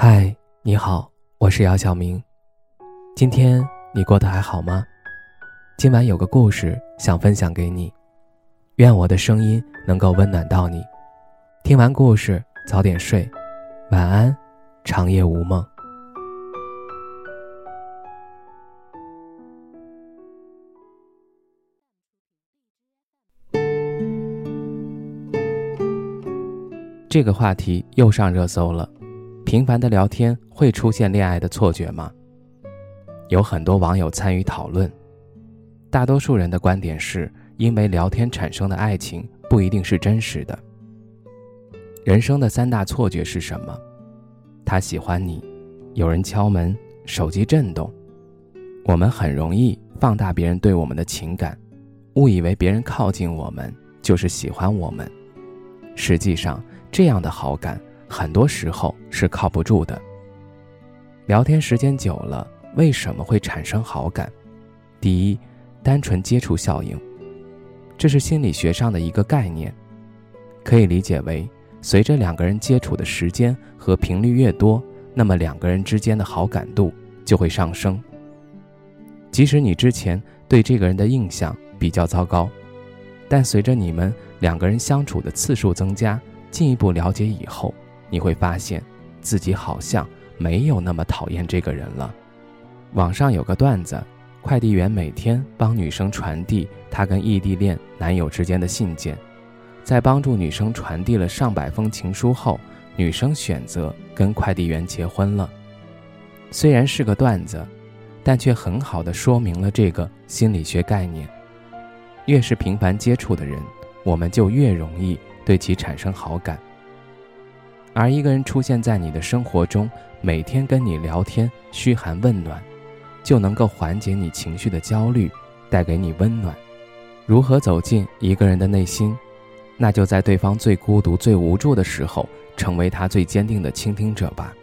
嗨，你好，我是姚晓明。今天你过得还好吗？今晚有个故事想分享给你，愿我的声音能够温暖到你。听完故事早点睡，晚安，长夜无梦。这个话题又上热搜了。频繁的聊天会出现恋爱的错觉吗？有很多网友参与讨论，大多数人的观点是因为聊天产生的爱情不一定是真实的。人生的三大错觉是什么？他喜欢你，有人敲门，手机震动。我们很容易放大别人对我们的情感，误以为别人靠近我们就是喜欢我们。实际上，这样的好感。很多时候是靠不住的。聊天时间久了，为什么会产生好感？第一，单纯接触效应，这是心理学上的一个概念，可以理解为，随着两个人接触的时间和频率越多，那么两个人之间的好感度就会上升。即使你之前对这个人的印象比较糟糕，但随着你们两个人相处的次数增加，进一步了解以后。你会发现，自己好像没有那么讨厌这个人了。网上有个段子，快递员每天帮女生传递她跟异地恋男友之间的信件，在帮助女生传递了上百封情书后，女生选择跟快递员结婚了。虽然是个段子，但却很好的说明了这个心理学概念：越是频繁接触的人，我们就越容易对其产生好感。而一个人出现在你的生活中，每天跟你聊天，嘘寒问暖，就能够缓解你情绪的焦虑，带给你温暖。如何走进一个人的内心？那就在对方最孤独、最无助的时候，成为他最坚定的倾听者吧。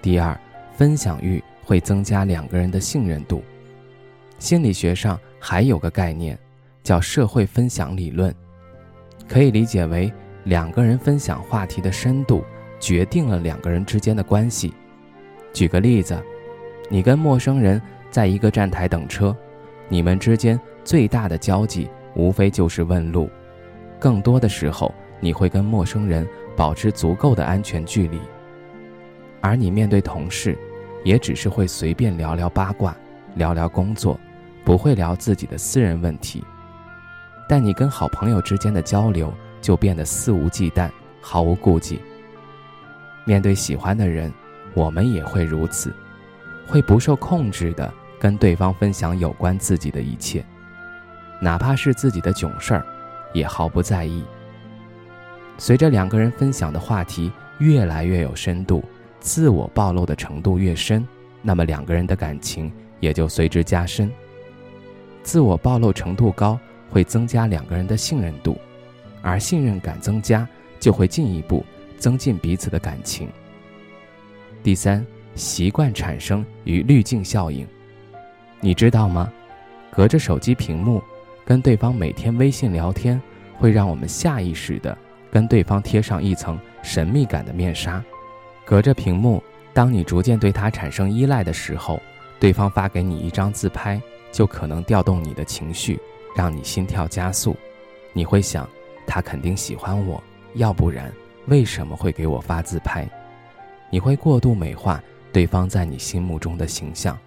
第二，分享欲会增加两个人的信任度。心理学上还有个概念，叫社会分享理论，可以理解为两个人分享话题的深度。决定了两个人之间的关系。举个例子，你跟陌生人在一个站台等车，你们之间最大的交集无非就是问路，更多的时候你会跟陌生人保持足够的安全距离。而你面对同事，也只是会随便聊聊八卦，聊聊工作，不会聊自己的私人问题。但你跟好朋友之间的交流就变得肆无忌惮，毫无顾忌。面对喜欢的人，我们也会如此，会不受控制的跟对方分享有关自己的一切，哪怕是自己的囧事儿，也毫不在意。随着两个人分享的话题越来越有深度，自我暴露的程度越深，那么两个人的感情也就随之加深。自我暴露程度高，会增加两个人的信任度，而信任感增加，就会进一步。增进彼此的感情。第三，习惯产生与滤镜效应，你知道吗？隔着手机屏幕跟对方每天微信聊天，会让我们下意识的跟对方贴上一层神秘感的面纱。隔着屏幕，当你逐渐对他产生依赖的时候，对方发给你一张自拍，就可能调动你的情绪，让你心跳加速。你会想，他肯定喜欢我，要不然。为什么会给我发自拍？你会过度美化对方在你心目中的形象，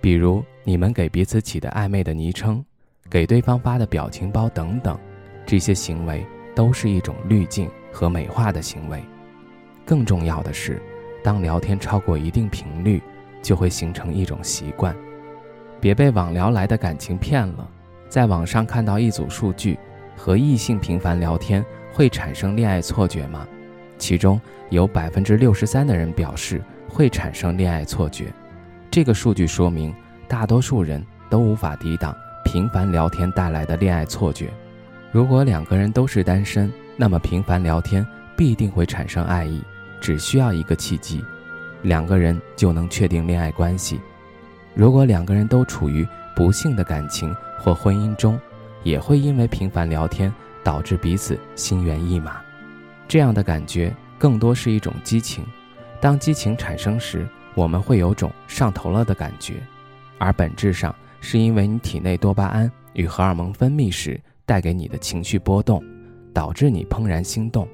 比如你们给彼此起的暧昧的昵称，给对方发的表情包等等，这些行为都是一种滤镜和美化的行为。更重要的是，当聊天超过一定频率，就会形成一种习惯。别被网聊来的感情骗了，在网上看到一组数据，和异性频繁聊天。会产生恋爱错觉吗？其中有百分之六十三的人表示会产生恋爱错觉。这个数据说明，大多数人都无法抵挡频繁聊天带来的恋爱错觉。如果两个人都是单身，那么频繁聊天必定会产生爱意，只需要一个契机，两个人就能确定恋爱关系。如果两个人都处于不幸的感情或婚姻中，也会因为频繁聊天。导致彼此心猿意马，这样的感觉更多是一种激情，当激情产生时，我们会有种上头了的感觉，而本质上是因为你体内多巴胺与荷尔蒙分泌时带给你的情绪波动，导致你怦然心动。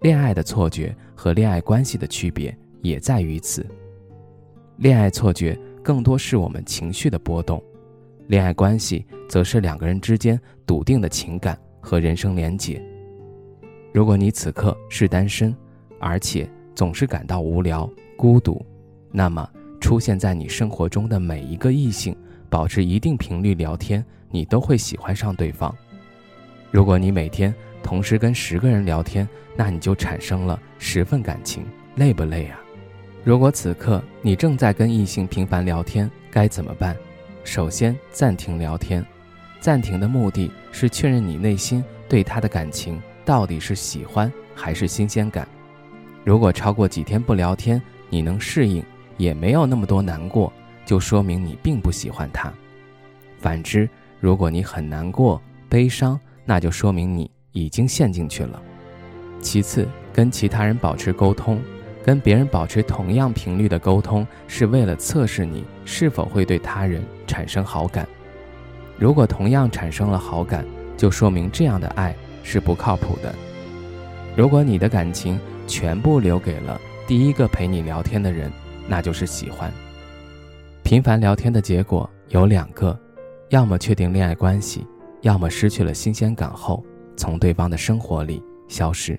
恋爱的错觉和恋爱关系的区别也在于此。恋爱错觉更多是我们情绪的波动，恋爱关系则是两个人之间笃定的情感和人生连结。如果你此刻是单身，而且总是感到无聊、孤独，那么出现在你生活中的每一个异性，保持一定频率聊天，你都会喜欢上对方。如果你每天同时跟十个人聊天，那你就产生了十份感情，累不累啊？如果此刻你正在跟异性频繁聊天，该怎么办？首先暂停聊天，暂停的目的是确认你内心对他的感情到底是喜欢还是新鲜感。如果超过几天不聊天，你能适应，也没有那么多难过，就说明你并不喜欢他。反之，如果你很难过、悲伤，那就说明你已经陷进去了。其次，跟其他人保持沟通，跟别人保持同样频率的沟通，是为了测试你是否会对他人产生好感。如果同样产生了好感，就说明这样的爱是不靠谱的。如果你的感情全部留给了第一个陪你聊天的人，那就是喜欢。频繁聊天的结果有两个：要么确定恋爱关系，要么失去了新鲜感后，从对方的生活里消失。